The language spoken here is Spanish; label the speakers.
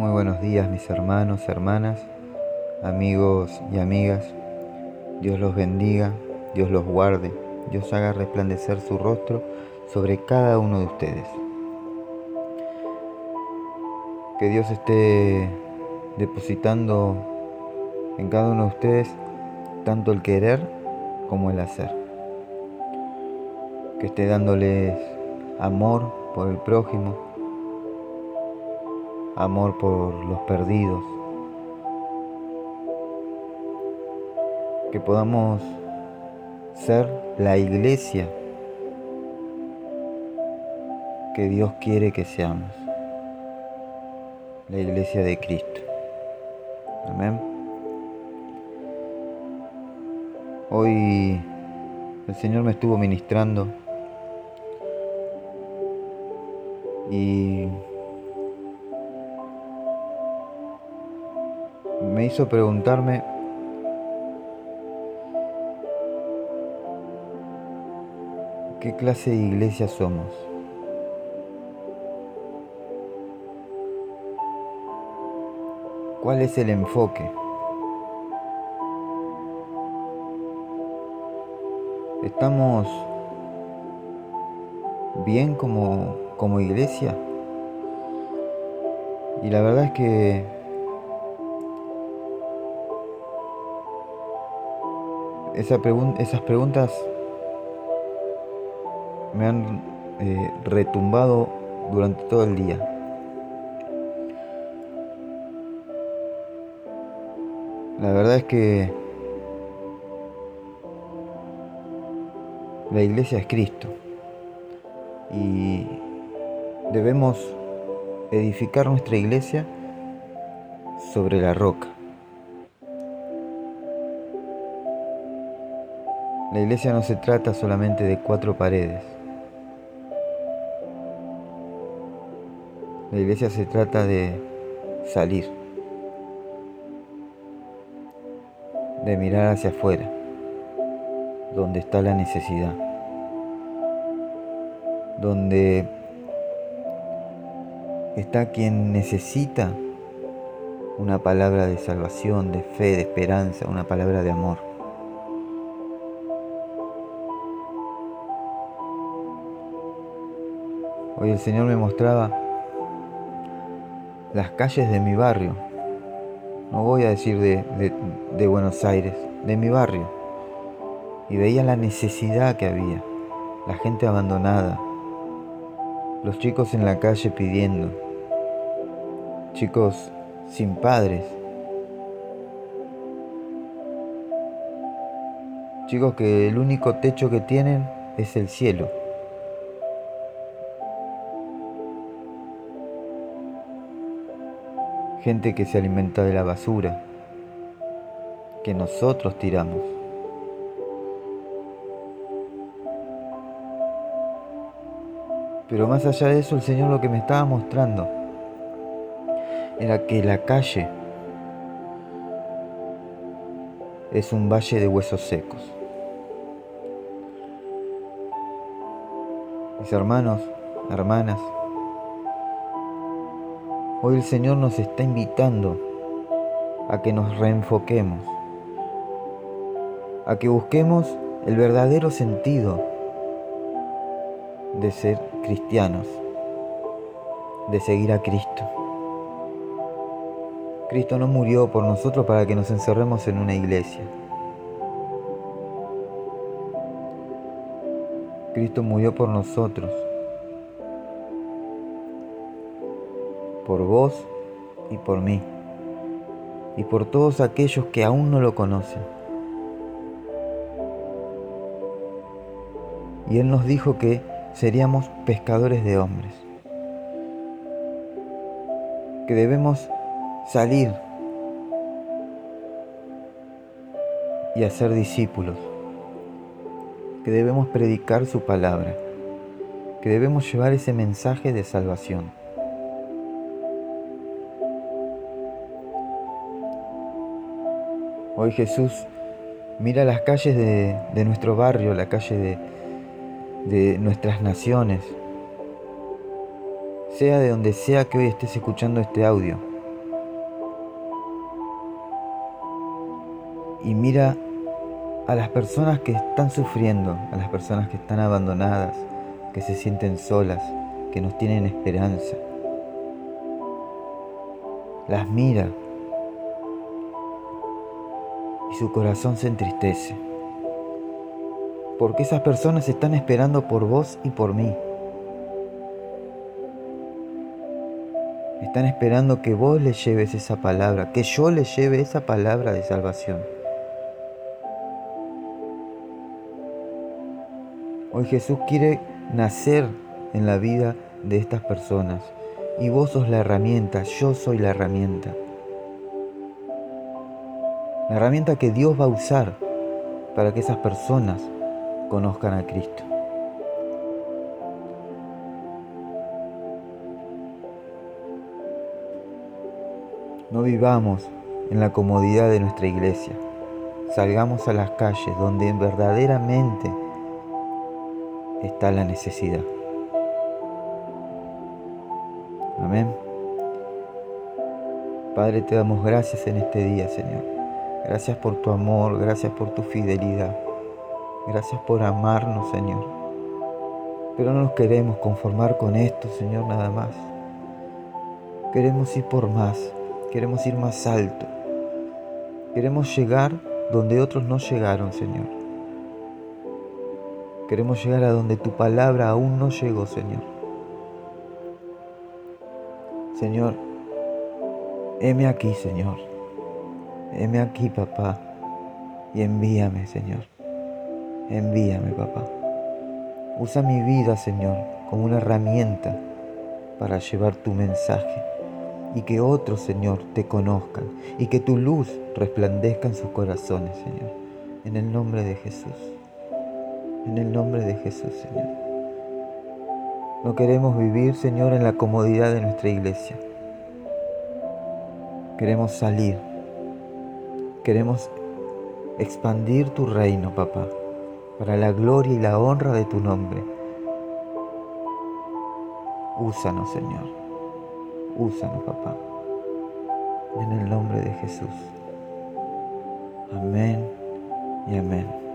Speaker 1: Muy buenos días mis hermanos, hermanas, amigos y amigas. Dios los bendiga, Dios los guarde, Dios haga resplandecer su rostro sobre cada uno de ustedes. Que Dios esté depositando en cada uno de ustedes tanto el querer como el hacer. Que esté dándoles amor por el prójimo, amor por los perdidos. Que podamos ser la iglesia que Dios quiere que seamos. La iglesia de Cristo. Amén. Hoy el Señor me estuvo ministrando y me hizo preguntarme qué clase de iglesia somos. ¿Cuál es el enfoque? ¿Estamos bien como, como iglesia? Y la verdad es que esas preguntas me han eh, retumbado durante todo el día. La verdad es que la iglesia es Cristo y debemos edificar nuestra iglesia sobre la roca. La iglesia no se trata solamente de cuatro paredes. La iglesia se trata de salir, de mirar hacia afuera, donde está la necesidad, donde está quien necesita una palabra de salvación, de fe, de esperanza, una palabra de amor. Hoy el Señor me mostraba las calles de mi barrio. No voy a decir de, Buenos Aires, de mi barrio. Y veía la necesidad que había, la gente abandonada, los chicos en la calle pidiendo, chicos sin padres, chicos que el único techo que tienen es el cielo. Gente que se alimenta de la basura que nosotros tiramos. Pero más allá de eso, el Señor lo que me estaba mostrando era que la calle es un valle de huesos secos. Mis hermanos, hermanas, Hoy el Señor nos está invitando a que nos reenfoquemos, a que busquemos el verdadero sentido de ser cristianos, de seguir a Cristo. Cristo no murió por nosotros para que nos encerremos en una iglesia. Cristo murió por nosotros por vos y por mí, y por todos aquellos que aún no lo conocen. Y Él nos dijo que seríamos pescadores de hombres, que debemos salir y hacer discípulos, que debemos predicar su palabra, que debemos llevar ese mensaje de salvación. Hoy Jesús mira las calles de, nuestro barrio, la calle de, de nuestras naciones, sea de donde sea que hoy estés escuchando este audio. Y mira a las personas que están sufriendo, a las personas que están abandonadas, que se sienten solas, que no tienen esperanza. Las mira su corazón se entristece. Porque esas personas están esperando por vos y por mí. Están esperando que vos les lleves esa palabra, que yo les lleve esa palabra de salvación. Hoy Jesús quiere nacer en la vida de estas personas y vos sos la herramienta, yo soy la herramienta. La herramienta que Dios va a usar para que esas personas conozcan a Cristo. No vivamos en la comodidad de nuestra iglesia. Salgamos a las calles donde verdaderamente está la necesidad. Amén. Padre, te damos gracias en este día, Señor. Gracias por tu amor, gracias por tu fidelidad. Gracias por amarnos, Señor. Pero no nos queremos conformar con esto, Señor, nada más. Queremos ir por más, queremos ir más alto. Queremos llegar donde otros no llegaron, Señor. Queremos llegar a donde tu palabra aún no llegó, Señor. Señor, heme aquí, Señor. Heme aquí, papá. Y envíame, Señor. Envíame, papá. Usa mi vida, Señor, como una herramienta para llevar tu mensaje y que otros, Señor, te conozcan y que tu luz resplandezca en sus corazones, Señor. En el nombre de Jesús. En el nombre de Jesús, Señor. No queremos vivir, Señor, en la comodidad de nuestra iglesia. Queremos salir. Queremos expandir tu reino, papá, para la gloria y la honra de tu nombre. Úsanos, Señor. Úsanos, papá. En el nombre de Jesús. Amén y amén.